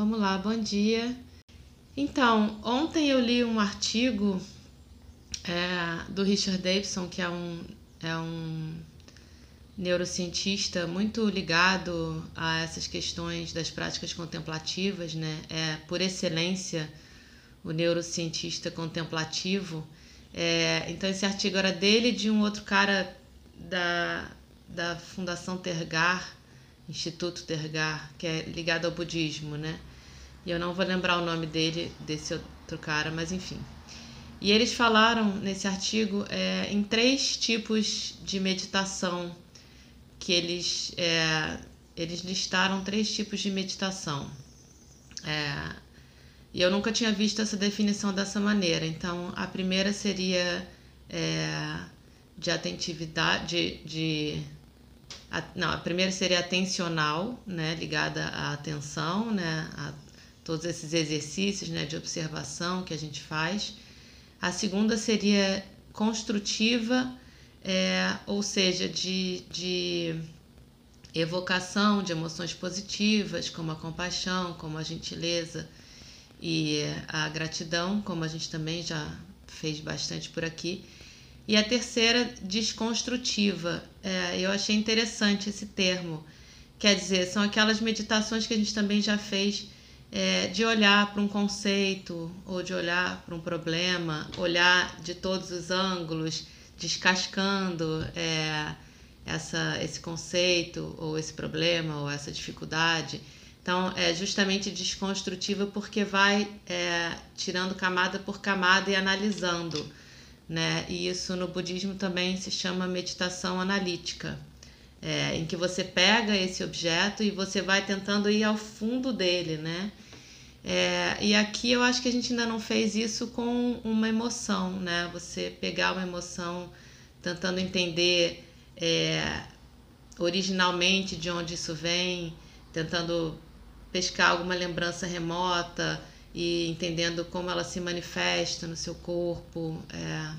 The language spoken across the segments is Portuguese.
vamos lá, bom dia. Então, ontem eu li um artigo é, do Richard Davidson, que é um, é um neurocientista muito ligado a essas questões das práticas contemplativas, né? É, por excelência, o neurocientista contemplativo. É, então, esse artigo era dele de um outro cara da, da Fundação Tergar, Instituto Tergar, que é ligado ao budismo, né? E eu não vou lembrar o nome dele, desse outro cara, mas enfim. E eles falaram nesse artigo é, em três tipos de meditação que eles, é, eles listaram três tipos de meditação. É, e eu nunca tinha visto essa definição dessa maneira. Então, a primeira seria é, de atentividade, de, de a, não, a primeira seria atencional, né, ligada à atenção, né, todos esses exercícios, né, de observação que a gente faz. A segunda seria construtiva, é, ou seja, de, de evocação de emoções positivas, como a compaixão, como a gentileza e a gratidão, como a gente também já fez bastante por aqui. E a terceira, desconstrutiva. É, eu achei interessante esse termo. Quer dizer, são aquelas meditações que a gente também já fez é, de olhar para um conceito ou de olhar para um problema, olhar de todos os ângulos, descascando é, essa, esse conceito ou esse problema ou essa dificuldade. Então, é justamente desconstrutiva porque vai é, tirando camada por camada e analisando. Né? E isso no budismo também se chama meditação analítica, é, em que você pega esse objeto e você vai tentando ir ao fundo dele, né? É, e aqui eu acho que a gente ainda não fez isso com uma emoção, né? Você pegar uma emoção tentando entender é, originalmente de onde isso vem, tentando pescar alguma lembrança remota e entendendo como ela se manifesta no seu corpo, é,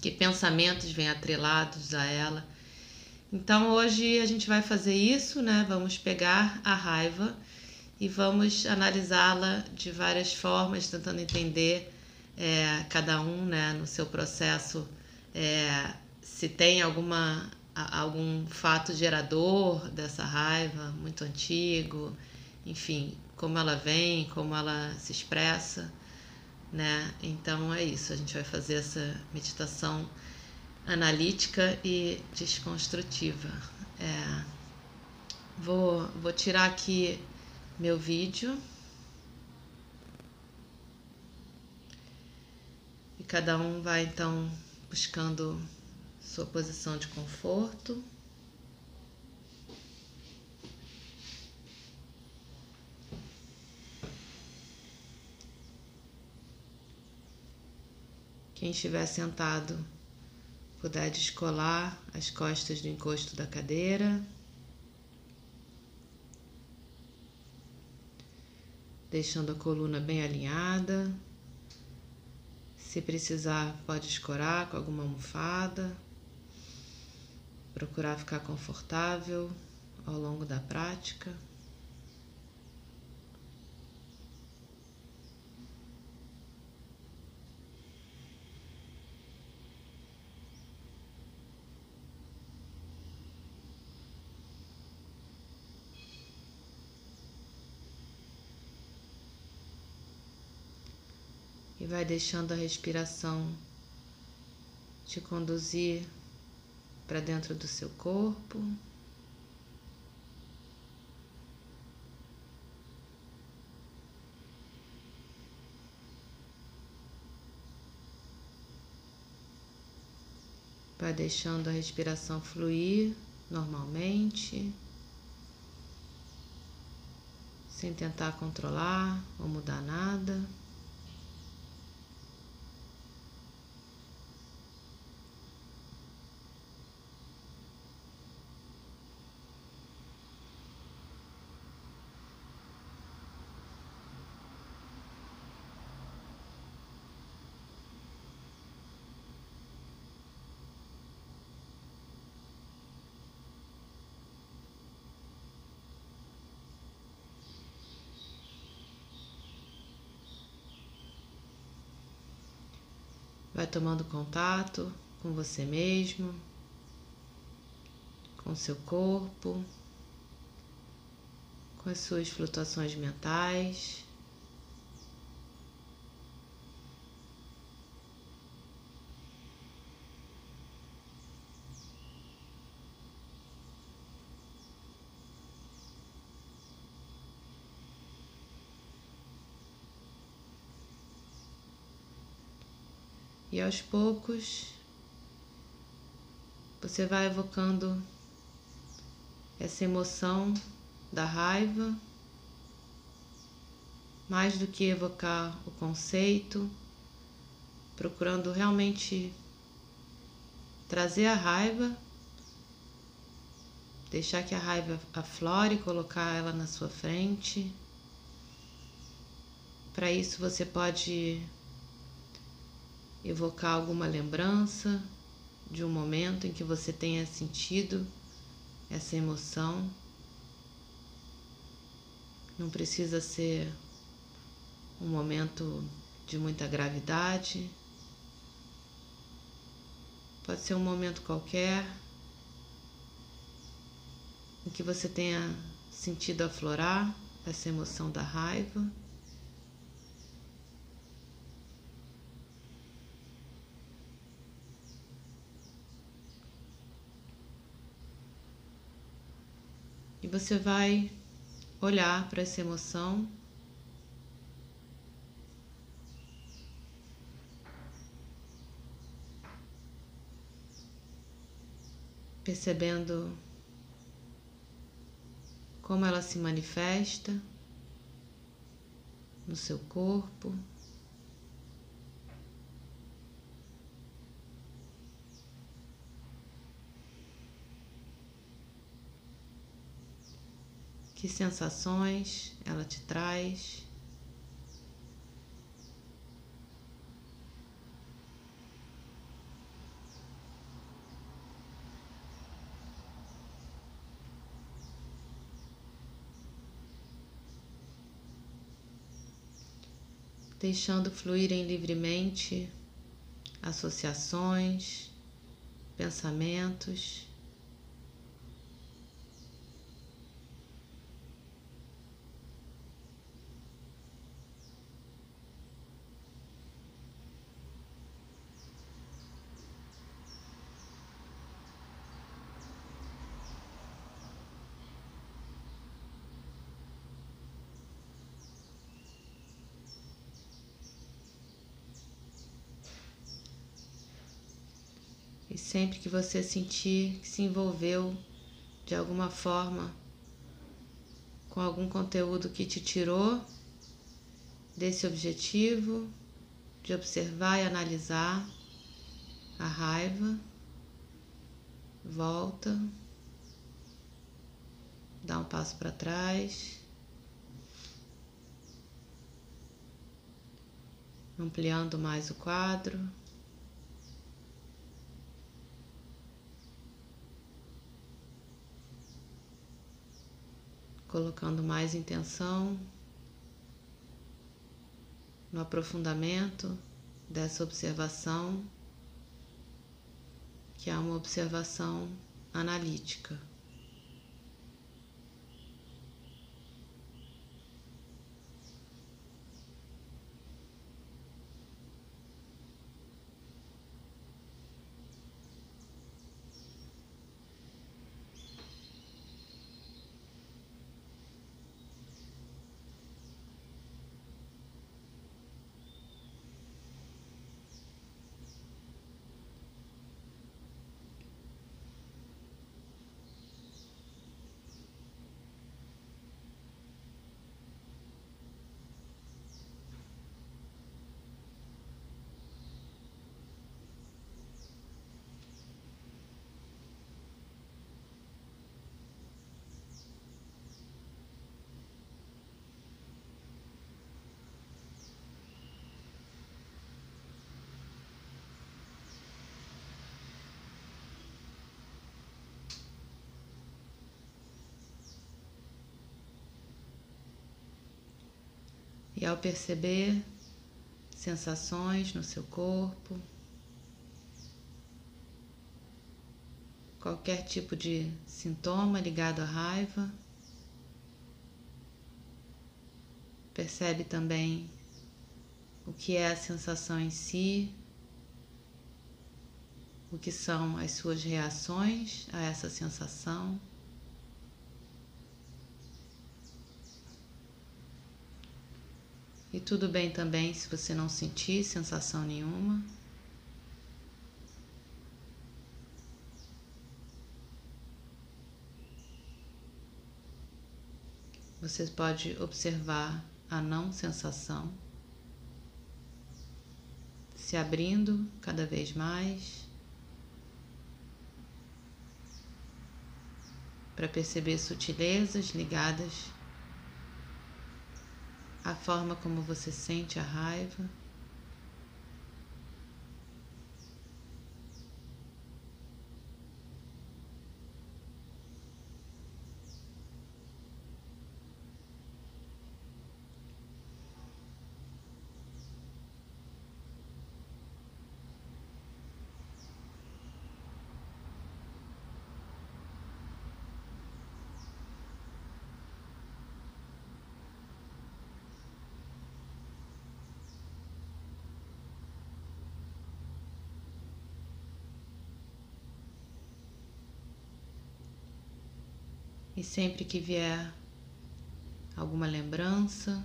que pensamentos vêm atrelados a ela. Então hoje a gente vai fazer isso, né? Vamos pegar a raiva e vamos analisá-la de várias formas, tentando entender é, cada um né, no seu processo é, se tem alguma algum fato gerador dessa raiva muito antigo, enfim, como ela vem, como ela se expressa, né? Então é isso, a gente vai fazer essa meditação analítica e desconstrutiva. É, vou, vou tirar aqui meu vídeo. E cada um vai então buscando sua posição de conforto. Quem estiver sentado puder descolar as costas do encosto da cadeira. Deixando a coluna bem alinhada. Se precisar, pode escorar com alguma almofada. Procurar ficar confortável ao longo da prática. vai deixando a respiração te conduzir para dentro do seu corpo. Vai deixando a respiração fluir normalmente, sem tentar controlar ou mudar nada. Vai tomando contato com você mesmo, com seu corpo, com as suas flutuações mentais. E aos poucos você vai evocando essa emoção da raiva, mais do que evocar o conceito, procurando realmente trazer a raiva, deixar que a raiva aflore, colocar ela na sua frente. Para isso você pode evocar alguma lembrança de um momento em que você tenha sentido essa emoção. Não precisa ser um momento de muita gravidade. Pode ser um momento qualquer em que você tenha sentido aflorar essa emoção da raiva. Você vai olhar para essa emoção. Percebendo como ela se manifesta no seu corpo. Que sensações ela te traz? Deixando fluírem livremente associações, pensamentos. E sempre que você sentir que se envolveu de alguma forma com algum conteúdo que te tirou desse objetivo de observar e analisar a raiva, volta, dá um passo para trás. Ampliando mais o quadro. Colocando mais intenção no aprofundamento dessa observação, que é uma observação analítica. E ao perceber sensações no seu corpo, qualquer tipo de sintoma ligado à raiva, percebe também o que é a sensação em si, o que são as suas reações a essa sensação. E tudo bem também se você não sentir sensação nenhuma. Você pode observar a não sensação se abrindo cada vez mais para perceber sutilezas ligadas a forma como você sente a raiva. E sempre que vier alguma lembrança,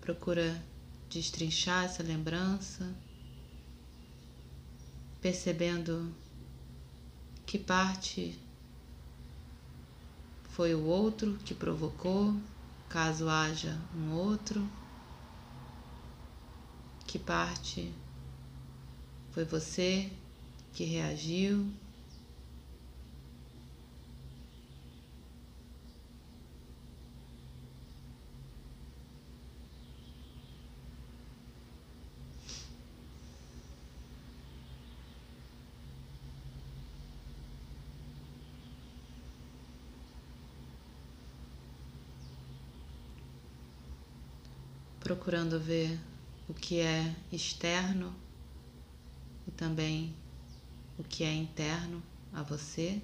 procura destrinchar essa lembrança, percebendo que parte foi o outro que provocou, caso haja um outro, que parte foi você que reagiu. Procurando ver o que é externo e também o que é interno a você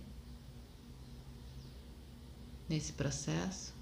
nesse processo.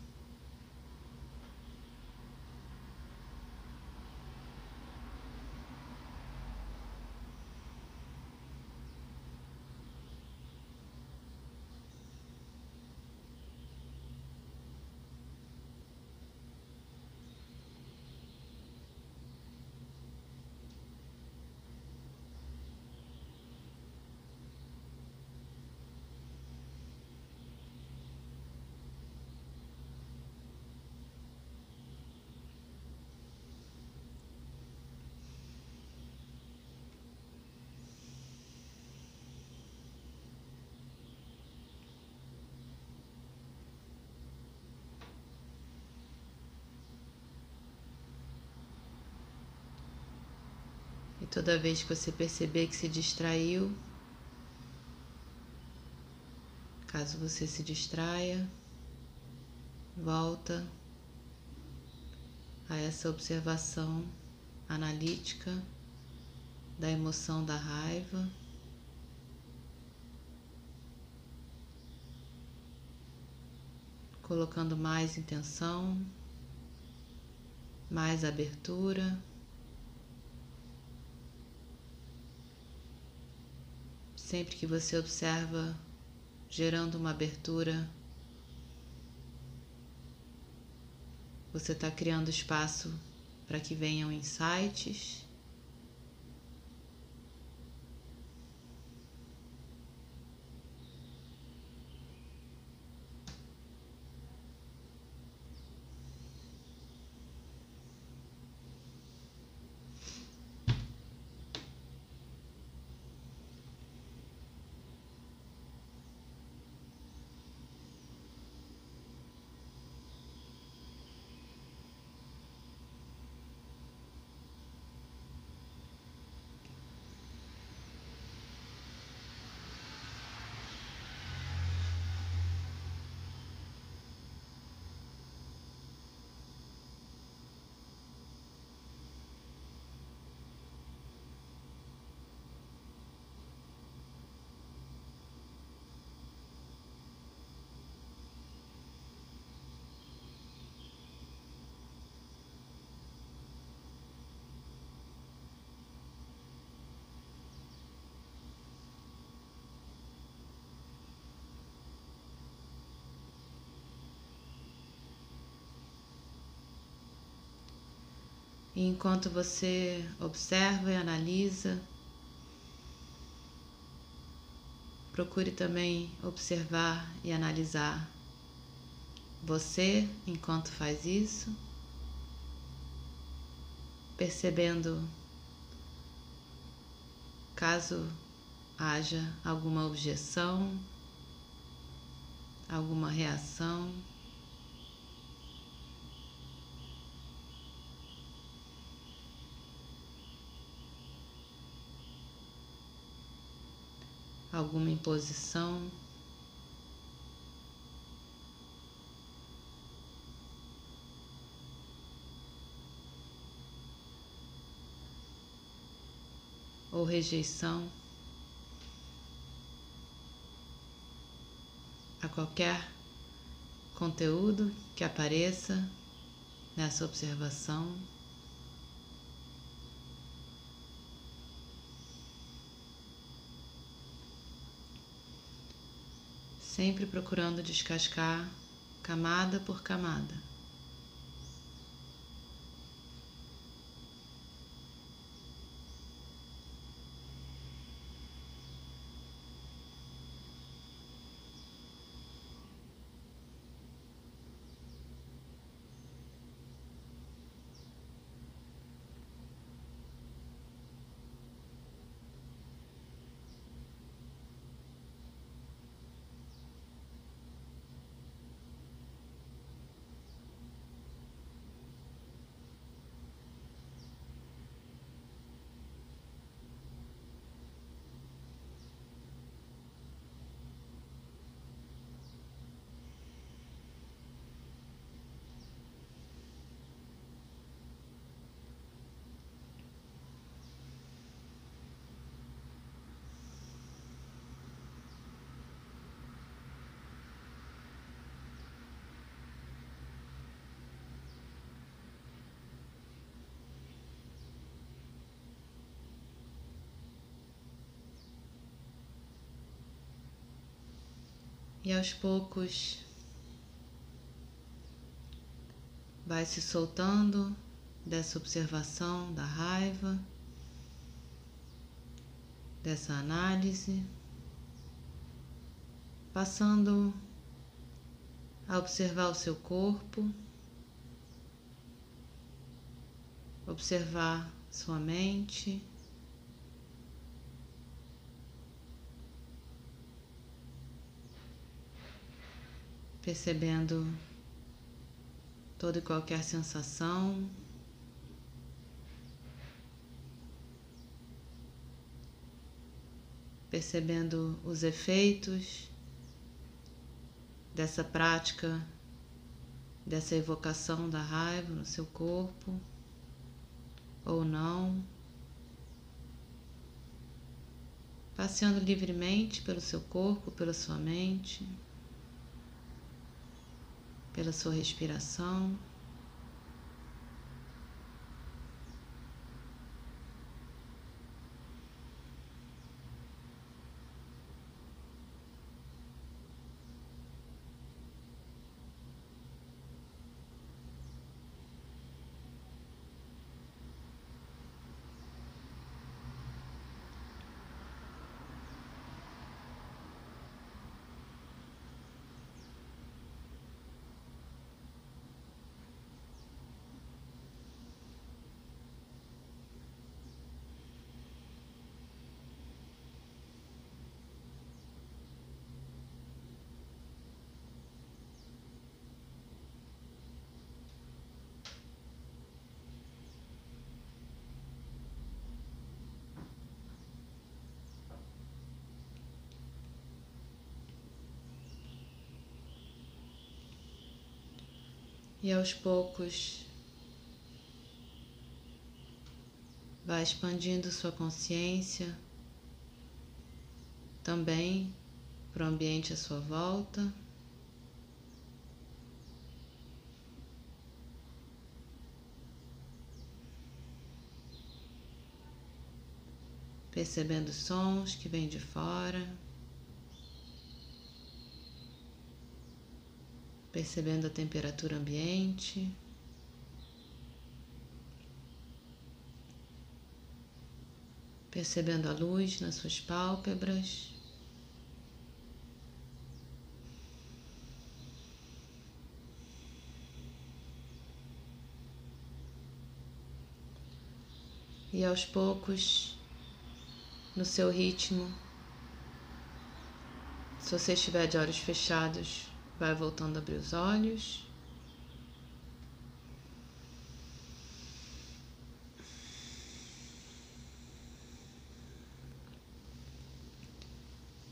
Toda vez que você perceber que se distraiu, caso você se distraia, volta a essa observação analítica da emoção da raiva. Colocando mais intenção, mais abertura. Sempre que você observa gerando uma abertura, você está criando espaço para que venham insights. E enquanto você observa e analisa, procure também observar e analisar você enquanto faz isso, percebendo caso haja alguma objeção, alguma reação. Alguma imposição. ou rejeição a qualquer conteúdo que apareça nessa observação. Sempre procurando descascar camada por camada. E aos poucos vai se soltando dessa observação da raiva, dessa análise, passando a observar o seu corpo, observar sua mente. Percebendo toda e qualquer sensação. Percebendo os efeitos dessa prática, dessa evocação da raiva no seu corpo, ou não. Passeando livremente pelo seu corpo, pela sua mente pela sua respiração. E aos poucos vai expandindo sua consciência também para o ambiente à sua volta. Percebendo sons que vêm de fora. Percebendo a temperatura ambiente. percebendo a luz nas suas pálpebras. E aos poucos, no seu ritmo, se você estiver de olhos fechados, vai voltando a abrir os olhos.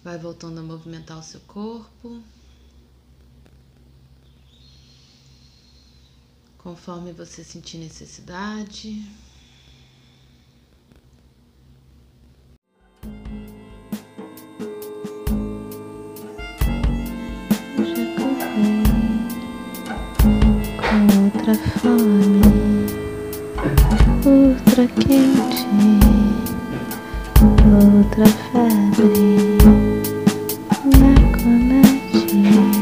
Vai voltando a movimentar o seu corpo. Conforme você sentir necessidade. Outra fome, outra quente, outra febre. Na conete,